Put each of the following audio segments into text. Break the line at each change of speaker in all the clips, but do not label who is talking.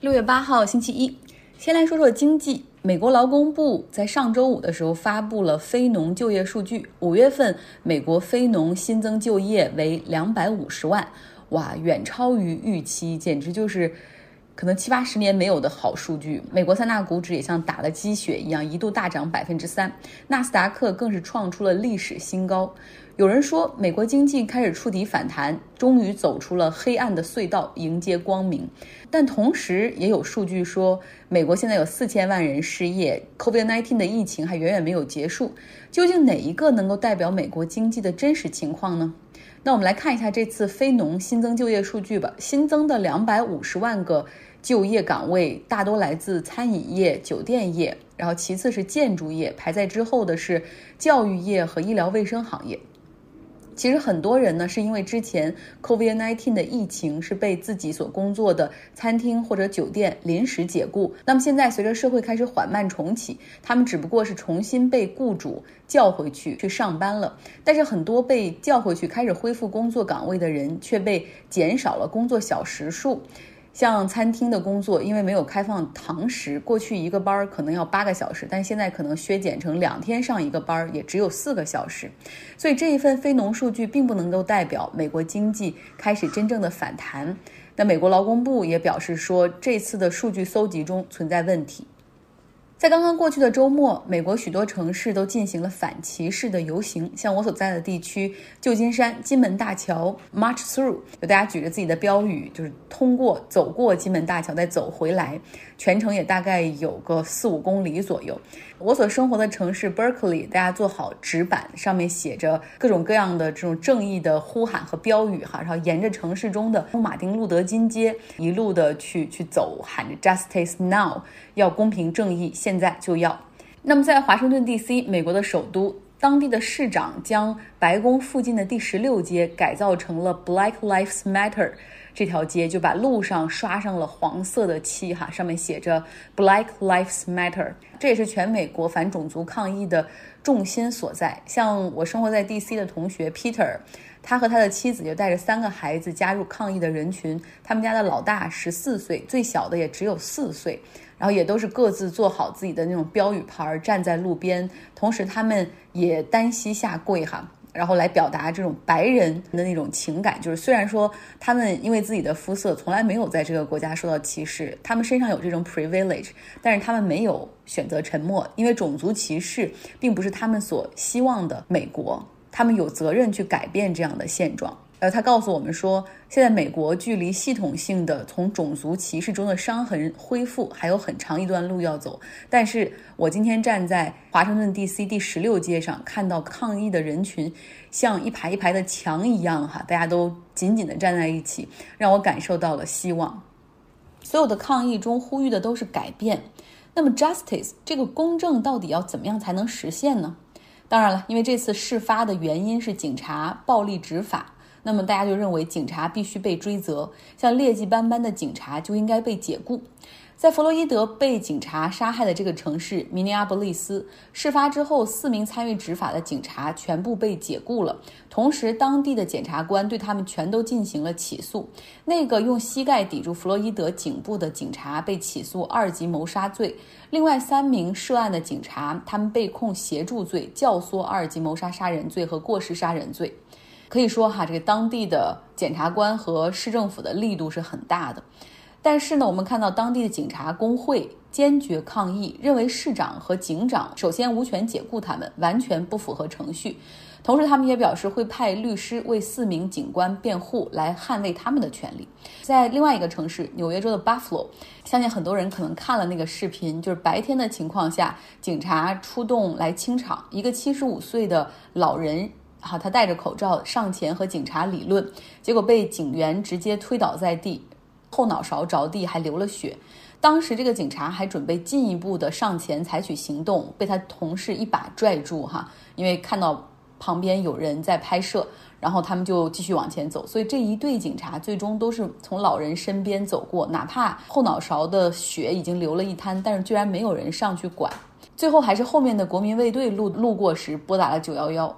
六月八号，星期一，先来说说经济。美国劳工部在上周五的时候发布了非农就业数据，五月份美国非农新增就业为两百五十万，哇，远超于预期，简直就是可能七八十年没有的好数据。美国三大股指也像打了鸡血一样，一度大涨百分之三，纳斯达克更是创出了历史新高。有人说，美国经济开始触底反弹，终于走出了黑暗的隧道，迎接光明。但同时，也有数据说，美国现在有四千万人失业，COVID-19 的疫情还远远没有结束。究竟哪一个能够代表美国经济的真实情况呢？那我们来看一下这次非农新增就业数据吧。新增的两百五十万个就业岗位，大多来自餐饮业、酒店业，然后其次是建筑业，排在之后的是教育业和医疗卫生行业。其实很多人呢，是因为之前 COVID-19 的疫情是被自己所工作的餐厅或者酒店临时解雇。那么现在随着社会开始缓慢重启，他们只不过是重新被雇主叫回去去上班了。但是很多被叫回去开始恢复工作岗位的人，却被减少了工作小时数。像餐厅的工作，因为没有开放堂食，过去一个班可能要八个小时，但现在可能削减成两天上一个班，也只有四个小时。所以这一份非农数据并不能够代表美国经济开始真正的反弹。那美国劳工部也表示说，这次的数据搜集中存在问题。在刚刚过去的周末，美国许多城市都进行了反歧视的游行。像我所在的地区，旧金山金门大桥 March Through，有大家举着自己的标语，就是通过走过金门大桥再走回来，全程也大概有个四五公里左右。我所生活的城市 Berkeley，大家做好纸板，上面写着各种各样的这种正义的呼喊和标语哈，然后沿着城市中的马丁路德金街一路的去去走，喊着 Justice Now，要公平正义，现在就要。那么在华盛顿 D.C. 美国的首都，当地的市长将白宫附近的第十六街改造成了 Black Lives Matter。这条街就把路上刷上了黄色的漆，哈，上面写着 Black Lives Matter。这也是全美国反种族抗议的重心所在。像我生活在 DC 的同学 Peter，他和他的妻子就带着三个孩子加入抗议的人群。他们家的老大十四岁，最小的也只有四岁，然后也都是各自做好自己的那种标语牌，站在路边，同时他们也单膝下跪，哈。然后来表达这种白人的那种情感，就是虽然说他们因为自己的肤色从来没有在这个国家受到歧视，他们身上有这种 privilege，但是他们没有选择沉默，因为种族歧视并不是他们所希望的美国，他们有责任去改变这样的现状。呃，他告诉我们说，现在美国距离系统性的从种族歧视中的伤痕恢复还有很长一段路要走。但是我今天站在华盛顿 D.C. 第十六街上，看到抗议的人群像一排一排的墙一样，哈，大家都紧紧的站在一起，让我感受到了希望。所有的抗议中呼吁的都是改变。那么，justice 这个公正到底要怎么样才能实现呢？当然了，因为这次事发的原因是警察暴力执法。那么大家就认为警察必须被追责，像劣迹斑斑的警察就应该被解雇。在弗洛伊德被警察杀害的这个城市明尼阿波利斯，事发之后，四名参与执法的警察全部被解雇了，同时当地的检察官对他们全都进行了起诉。那个用膝盖抵住弗洛伊德颈部的警察被起诉二级谋杀罪，另外三名涉案的警察他们被控协助罪、教唆二级谋杀杀人罪和过失杀人罪。可以说哈，这个当地的检察官和市政府的力度是很大的，但是呢，我们看到当地的警察工会坚决抗议，认为市长和警长首先无权解雇他们，完全不符合程序。同时，他们也表示会派律师为四名警官辩护，来捍卫他们的权利。在另外一个城市，纽约州的 Buffalo，相信很多人可能看了那个视频，就是白天的情况下，警察出动来清场，一个七十五岁的老人。好，他戴着口罩上前和警察理论，结果被警员直接推倒在地，后脑勺着地还流了血。当时这个警察还准备进一步的上前采取行动，被他同事一把拽住哈，因为看到旁边有人在拍摄，然后他们就继续往前走。所以这一队警察最终都是从老人身边走过，哪怕后脑勺的血已经流了一滩，但是居然没有人上去管。最后还是后面的国民卫队路路过时拨打了九幺幺。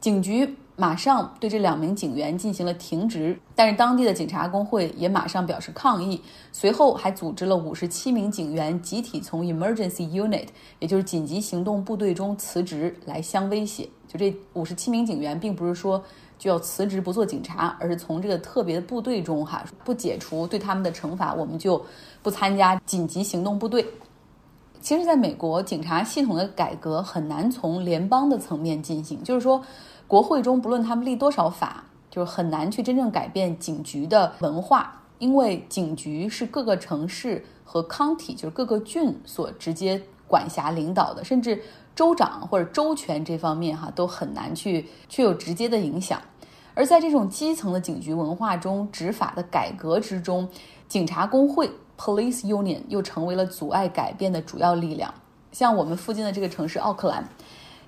警局马上对这两名警员进行了停职，但是当地的警察工会也马上表示抗议，随后还组织了五十七名警员集体从 emergency unit，也就是紧急行动部队中辞职来相威胁。就这五十七名警员，并不是说就要辞职不做警察，而是从这个特别的部队中哈不解除对他们的惩罚，我们就不参加紧急行动部队。其实，在美国，警察系统的改革很难从联邦的层面进行，就是说。国会中不论他们立多少法，就是很难去真正改变警局的文化，因为警局是各个城市和 county，就是各个郡所直接管辖领导的，甚至州长或者州权这方面哈都很难去去有直接的影响。而在这种基层的警局文化中，执法的改革之中，警察工会 （police union） 又成为了阻碍改变的主要力量。像我们附近的这个城市奥克兰。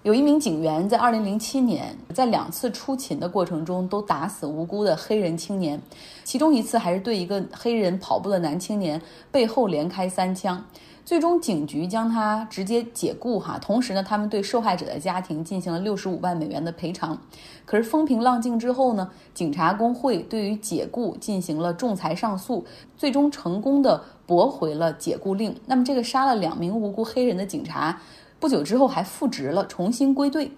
有一名警员在2007年在两次出勤的过程中都打死无辜的黑人青年，其中一次还是对一个黑人跑步的男青年背后连开三枪，最终警局将他直接解雇哈。同时呢，他们对受害者的家庭进行了65万美元的赔偿。可是风平浪静之后呢，警察工会对于解雇进行了仲裁上诉，最终成功的驳回了解雇令。那么这个杀了两名无辜黑人的警察。不久之后还复职了，重新归队。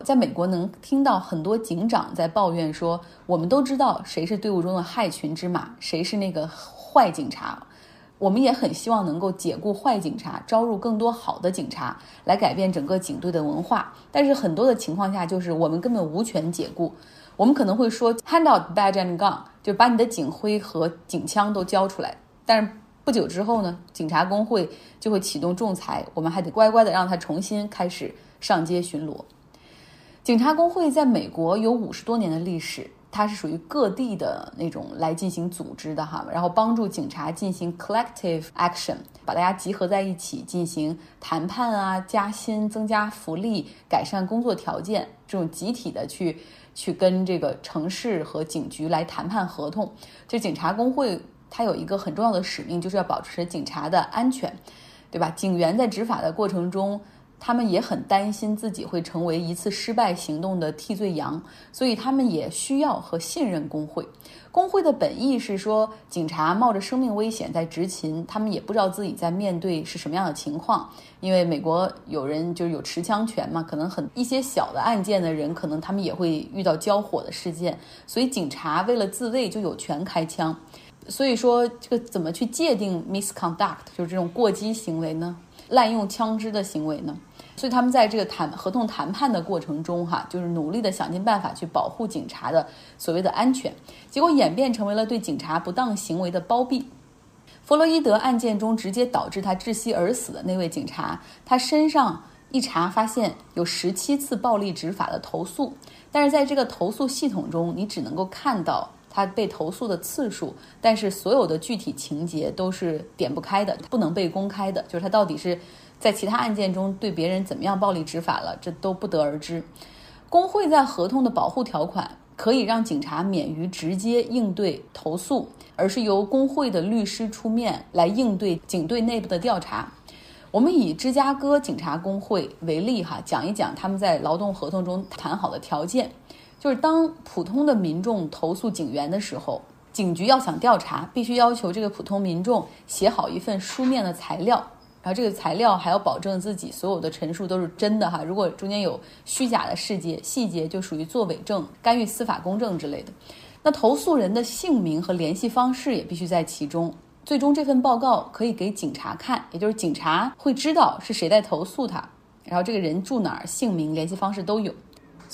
在美国能听到很多警长在抱怨说：“我们都知道谁是队伍中的害群之马，谁是那个坏警察。我们也很希望能够解雇坏警察，招入更多好的警察，来改变整个警队的文化。但是很多的情况下，就是我们根本无权解雇。我们可能会说，hand out badge and gun，就把你的警徽和警枪都交出来。但是。不久之后呢，警察工会就会启动仲裁，我们还得乖乖的让他重新开始上街巡逻。警察工会在美国有五十多年的历史，它是属于各地的那种来进行组织的哈，然后帮助警察进行 collective action，把大家集合在一起进行谈判啊、加薪、增加福利、改善工作条件，这种集体的去去跟这个城市和警局来谈判合同，就警察工会。它有一个很重要的使命，就是要保持警察的安全，对吧？警员在执法的过程中，他们也很担心自己会成为一次失败行动的替罪羊，所以他们也需要和信任工会。工会的本意是说，警察冒着生命危险在执勤，他们也不知道自己在面对是什么样的情况。因为美国有人就是有持枪权嘛，可能很一些小的案件的人，可能他们也会遇到交火的事件，所以警察为了自卫就有权开枪。所以说，这个怎么去界定 misconduct，就是这种过激行为呢？滥用枪支的行为呢？所以他们在这个谈合同谈判的过程中，哈，就是努力的想尽办法去保护警察的所谓的安全，结果演变成为了对警察不当行为的包庇。弗洛伊德案件中直接导致他窒息而死的那位警察，他身上一查发现有十七次暴力执法的投诉，但是在这个投诉系统中，你只能够看到。他被投诉的次数，但是所有的具体情节都是点不开的，不能被公开的。就是他到底是在其他案件中对别人怎么样暴力执法了，这都不得而知。工会在合同的保护条款可以让警察免于直接应对投诉，而是由工会的律师出面来应对警队内部的调查。我们以芝加哥警察工会为例，哈，讲一讲他们在劳动合同中谈好的条件。就是当普通的民众投诉警员的时候，警局要想调查，必须要求这个普通民众写好一份书面的材料，然后这个材料还要保证自己所有的陈述都是真的哈。如果中间有虚假的细节，细节就属于作伪证、干预司法公正之类的。那投诉人的姓名和联系方式也必须在其中。最终这份报告可以给警察看，也就是警察会知道是谁在投诉他，然后这个人住哪儿、姓名、联系方式都有。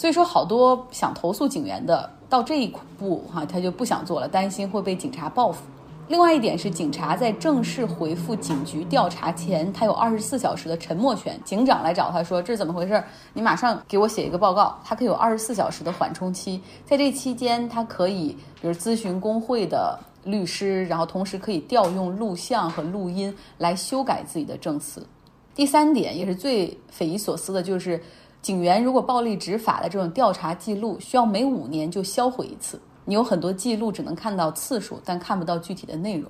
所以说，好多想投诉警员的到这一步哈，他就不想做了，担心会被警察报复。另外一点是，警察在正式回复警局调查前，他有二十四小时的沉默权。警长来找他说：“这是怎么回事？你马上给我写一个报告。”他可以有二十四小时的缓冲期，在这期间，他可以比如咨询工会的律师，然后同时可以调用录像和录音来修改自己的证词。第三点也是最匪夷所思的，就是。警员如果暴力执法的这种调查记录，需要每五年就销毁一次。你有很多记录，只能看到次数，但看不到具体的内容。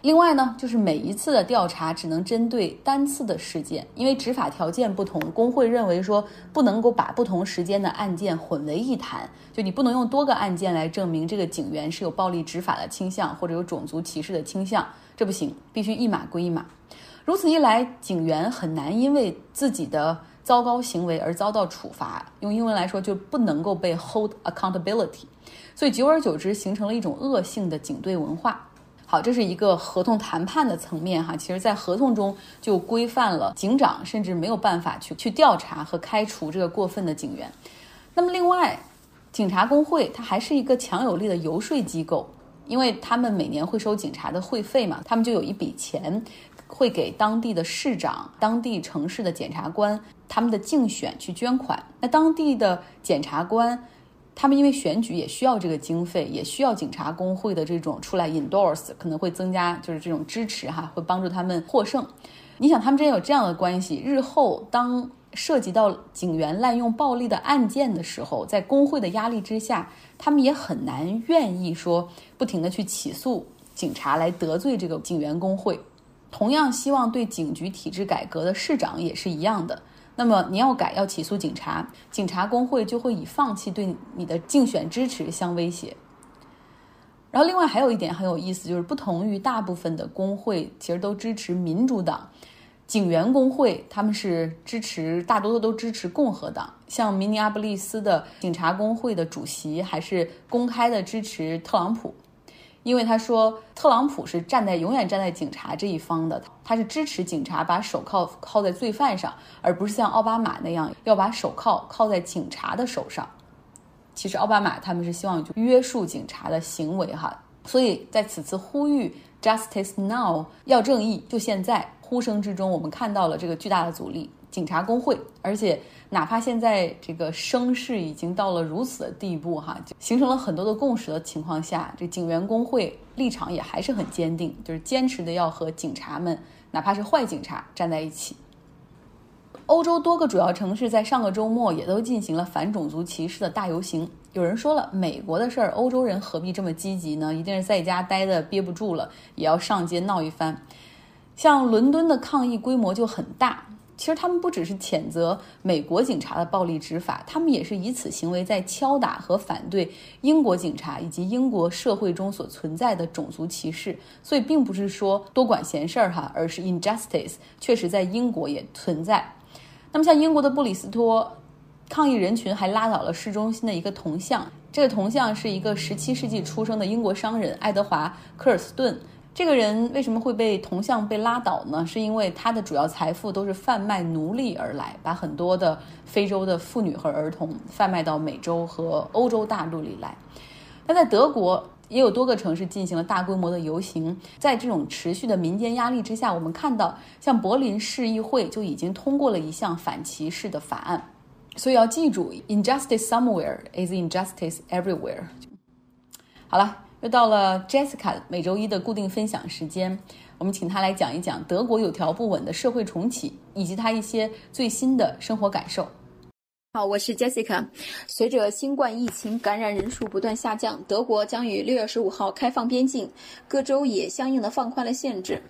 另外呢，就是每一次的调查只能针对单次的事件，因为执法条件不同，工会认为说不能够把不同时间的案件混为一谈，就你不能用多个案件来证明这个警员是有暴力执法的倾向或者有种族歧视的倾向，这不行，必须一码归一码。如此一来，警员很难因为自己的糟糕行为而遭到处罚，用英文来说就不能够被 hold accountability，所以久而久之形成了一种恶性的警队文化。好，这是一个合同谈判的层面哈，其实，在合同中就规范了警长甚至没有办法去去调查和开除这个过分的警员。那么，另外，警察工会它还是一个强有力的游说机构，因为他们每年会收警察的会费嘛，他们就有一笔钱会给当地的市长、当地城市的检察官他们的竞选去捐款。那当地的检察官。他们因为选举也需要这个经费，也需要警察工会的这种出来 endorse，可能会增加就是这种支持哈，会帮助他们获胜。你想，他们之间有这样的关系，日后当涉及到警员滥用暴力的案件的时候，在工会的压力之下，他们也很难愿意说不停的去起诉警察来得罪这个警员工会。同样希望对警局体制改革的市长也是一样的。那么你要改，要起诉警察，警察工会就会以放弃对你的竞选支持相威胁。然后，另外还有一点很有意思，就是不同于大部分的工会，其实都支持民主党，警员工会他们是支持大多数都支持共和党。像明尼阿布利斯的警察工会的主席还是公开的支持特朗普。因为他说，特朗普是站在永远站在警察这一方的，他是支持警察把手铐铐在罪犯上，而不是像奥巴马那样要把手铐铐在警察的手上。其实奥巴马他们是希望就约束警察的行为哈，所以在此次呼吁 Justice Now 要正义，就现在呼声之中，我们看到了这个巨大的阻力，警察工会，而且。哪怕现在这个声势已经到了如此的地步，哈，形成了很多的共识的情况下，这警员工会立场也还是很坚定，就是坚持的要和警察们，哪怕是坏警察站在一起。欧洲多个主要城市在上个周末也都进行了反种族歧视的大游行。有人说了，美国的事儿，欧洲人何必这么积极呢？一定是在家待的憋不住了，也要上街闹一番。像伦敦的抗议规模就很大。其实他们不只是谴责美国警察的暴力执法，他们也是以此行为在敲打和反对英国警察以及英国社会中所存在的种族歧视。所以，并不是说多管闲事儿哈，而是 injustice 确实在英国也存在。那么，像英国的布里斯托，抗议人群还拉倒了市中心的一个铜像，这个铜像是一个17世纪出生的英国商人爱德华科尔斯顿。这个人为什么会被铜像被拉倒呢？是因为他的主要财富都是贩卖奴隶而来，把很多的非洲的妇女和儿童贩卖到美洲和欧洲大陆里来。那在德国也有多个城市进行了大规模的游行。在这种持续的民间压力之下，我们看到，像柏林市议会就已经通过了一项反歧视的法案。所以要记住，injustice somewhere is injustice everywhere。好了。又到了 Jessica 每周一的固定分享时间，我们请她来讲一讲德国有条不紊的社会重启，以及她一些最新的生活感受。
好，我是 Jessica。随着新冠疫情感染人数不断下降，德国将于六月十五号开放边境，各州也相应的放宽了限制。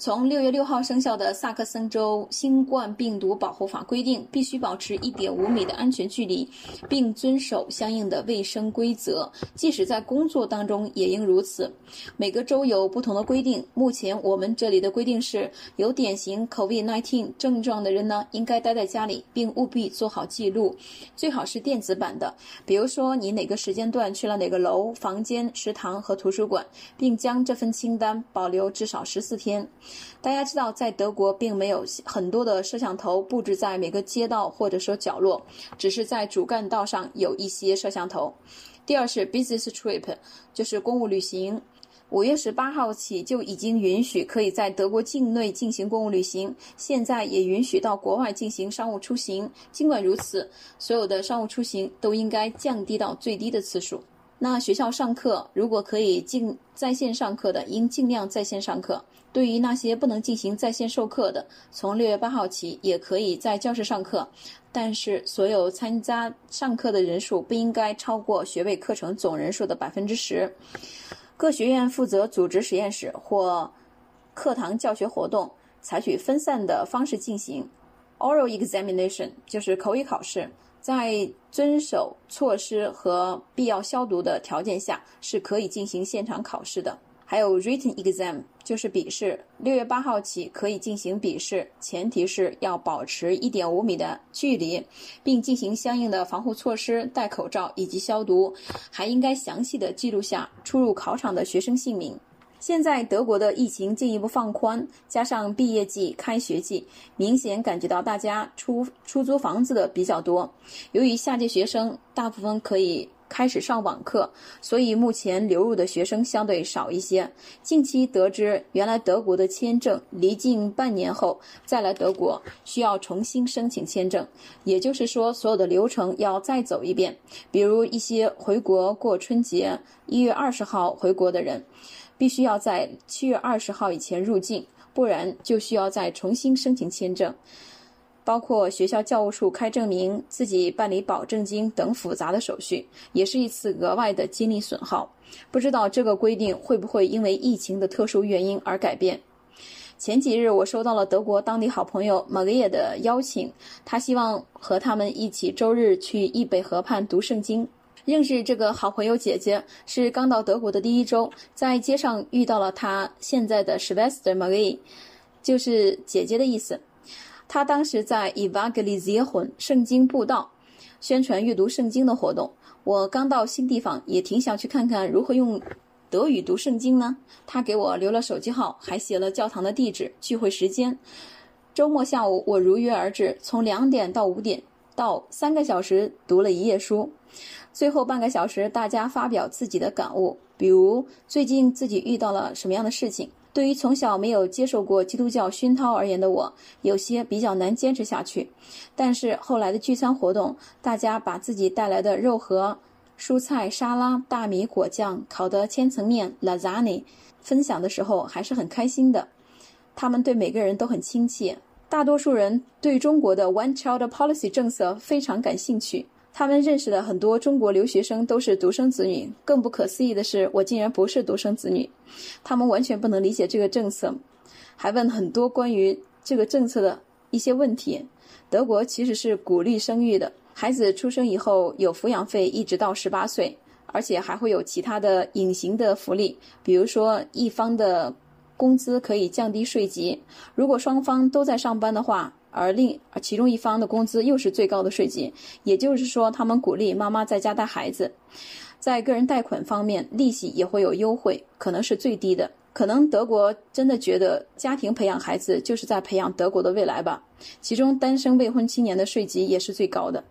从六月六号生效的萨克森州新冠病毒保护法规定，必须保持一点五米的安全距离，并遵守相应的卫生规则，即使在工作当中也应如此。每个州有不同的规定。目前我们这里的规定是，有典型 COVID-19 症状的人呢，应该待在家里，并务必做好记录，最好是电子版的。比如说，你哪个时间段去了哪个楼、房间、食堂和图书馆，并将这份清单保留至少十四天。大家知道，在德国并没有很多的摄像头布置在每个街道或者说角落，只是在主干道上有一些摄像头。第二是 business trip，就是公务旅行。五月十八号起就已经允许可以在德国境内进行公务旅行，现在也允许到国外进行商务出行。尽管如此，所有的商务出行都应该降低到最低的次数。那学校上课，如果可以进在线上课的，应尽量在线上课。对于那些不能进行在线授课的，从六月八号起也可以在教室上课，但是所有参加上课的人数不应该超过学位课程总人数的百分之十。各学院负责组织实验室或课堂教学活动采取分散的方式进行，oral examination 就是口语考试，在遵守措施和必要消毒的条件下是可以进行现场考试的。还有 written exam 就是笔试，六月八号起可以进行笔试，前提是要保持一点五米的距离，并进行相应的防护措施，戴口罩以及消毒，还应该详细的记录下出入考场的学生姓名。现在德国的疫情进一步放宽，加上毕业季、开学季，明显感觉到大家出出租房子的比较多。由于下届学生大部分可以。开始上网课，所以目前流入的学生相对少一些。近期得知，原来德国的签证离境半年后再来德国需要重新申请签证，也就是说，所有的流程要再走一遍。比如一些回国过春节，一月二十号回国的人，必须要在七月二十号以前入境，不然就需要再重新申请签证。包括学校教务处开证明、自己办理保证金等复杂的手续，也是一次额外的精力损耗。不知道这个规定会不会因为疫情的特殊原因而改变？前几日我收到了德国当地好朋友 Maria 的邀请，他希望和他们一起周日去易北河畔读圣经。认识这个好朋友姐姐是刚到德国的第一周，在街上遇到了她现在的 Schwester Marie，就是姐姐的意思。她当时在 Evangelizieren 圣经布道，宣传阅读圣经的活动。我刚到新地方，也挺想去看看如何用德语读圣经呢。他给我留了手机号，还写了教堂的地址、聚会时间。周末下午，我如约而至，从两点到五点，到三个小时读了一页书。最后半个小时，大家发表自己的感悟，比如最近自己遇到了什么样的事情。对于从小没有接受过基督教熏陶而言的我，有些比较难坚持下去。但是后来的聚餐活动，大家把自己带来的肉和蔬菜沙拉、大米果酱、烤的千层面 （lasagna） 分享的时候，还是很开心的。他们对每个人都很亲切，大多数人对中国的 One Child Policy 政策非常感兴趣。他们认识的很多中国留学生都是独生子女，更不可思议的是，我竟然不是独生子女。他们完全不能理解这个政策，还问很多关于这个政策的一些问题。德国其实是鼓励生育的，孩子出生以后有抚养费一直到十八岁，而且还会有其他的隐形的福利，比如说一方的工资可以降低税级，如果双方都在上班的话。而另其中一方的工资又是最高的税级，也就是说，他们鼓励妈妈在家带孩子。在个人贷款方面，利息也会有优惠，可能是最低的。可能德国真的觉得家庭培养孩子就是在培养德国的未来吧。其中单身未婚青年的税级也是最高的。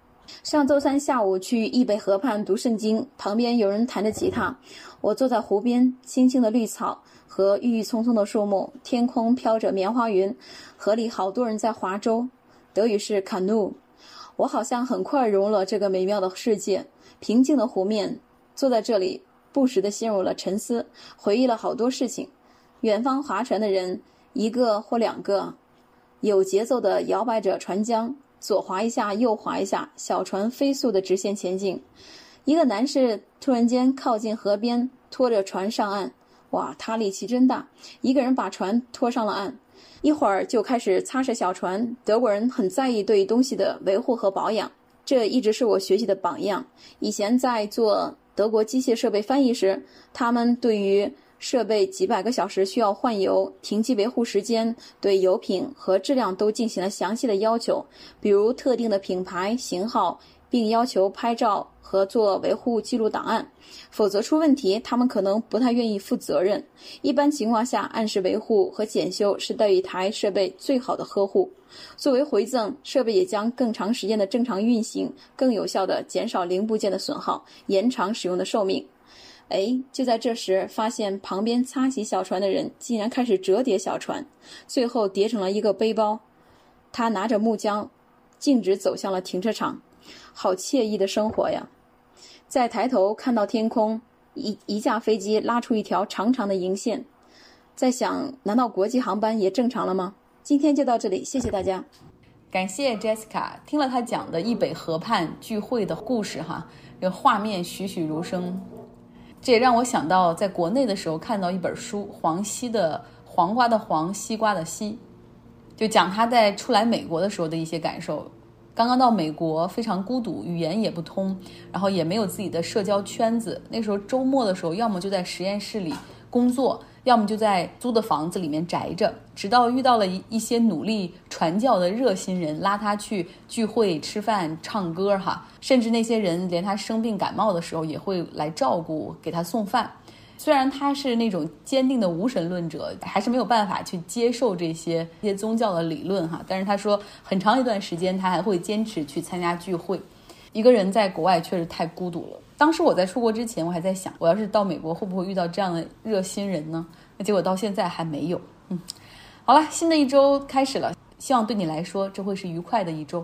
上周三下午去易北河畔读圣经，旁边有人弹着吉他，我坐在湖边，青青的绿草。和郁郁葱葱的树木，天空飘着棉花云，河里好多人在划舟，德语是 canoe。我好像很快融入了这个美妙的世界，平静的湖面，坐在这里，不时地陷入了沉思，回忆了好多事情。远方划船的人，一个或两个，有节奏地摇摆着船桨，左划一下，右划一下，小船飞速地直线前进。一个男士突然间靠近河边，拖着船上岸。哇，他力气真大！一个人把船拖上了岸，一会儿就开始擦拭小船。德国人很在意对东西的维护和保养，这一直是我学习的榜样。以前在做德国机械设备翻译时，他们对于设备几百个小时需要换油、停机维护时间、对油品和质量都进行了详细的要求，比如特定的品牌、型号，并要求拍照。和做维护记录档案，否则出问题，他们可能不太愿意负责任。一般情况下，按时维护和检修是对一台设备最好的呵护。作为回赠，设备也将更长时间的正常运行，更有效的减少零部件的损耗，延长使用的寿命。哎，就在这时，发现旁边擦洗小船的人竟然开始折叠小船，最后叠成了一个背包。他拿着木浆，径直走向了停车场。好惬意的生活呀！再抬头看到天空，一一架飞机拉出一条长长的银线，在想：难道国际航班也正常了吗？今天就到这里，谢谢大家。
感谢 Jessica，听了他讲的易北河畔聚会的故事，哈，这画面栩栩如生。这也让我想到，在国内的时候看到一本书，黄西的《黄瓜的黄，西瓜的西，就讲他在初来美国的时候的一些感受。刚刚到美国，非常孤独，语言也不通，然后也没有自己的社交圈子。那时候周末的时候，要么就在实验室里工作，要么就在租的房子里面宅着。直到遇到了一一些努力传教的热心人，拉他去聚会、吃饭、唱歌，哈，甚至那些人连他生病感冒的时候也会来照顾，给他送饭。虽然他是那种坚定的无神论者，还是没有办法去接受这些一些宗教的理论哈。但是他说，很长一段时间他还会坚持去参加聚会。一个人在国外确实太孤独了。当时我在出国之前，我还在想，我要是到美国会不会遇到这样的热心人呢？那结果到现在还没有。嗯，好了，新的一周开始了，希望对你来说这会是愉快的一周。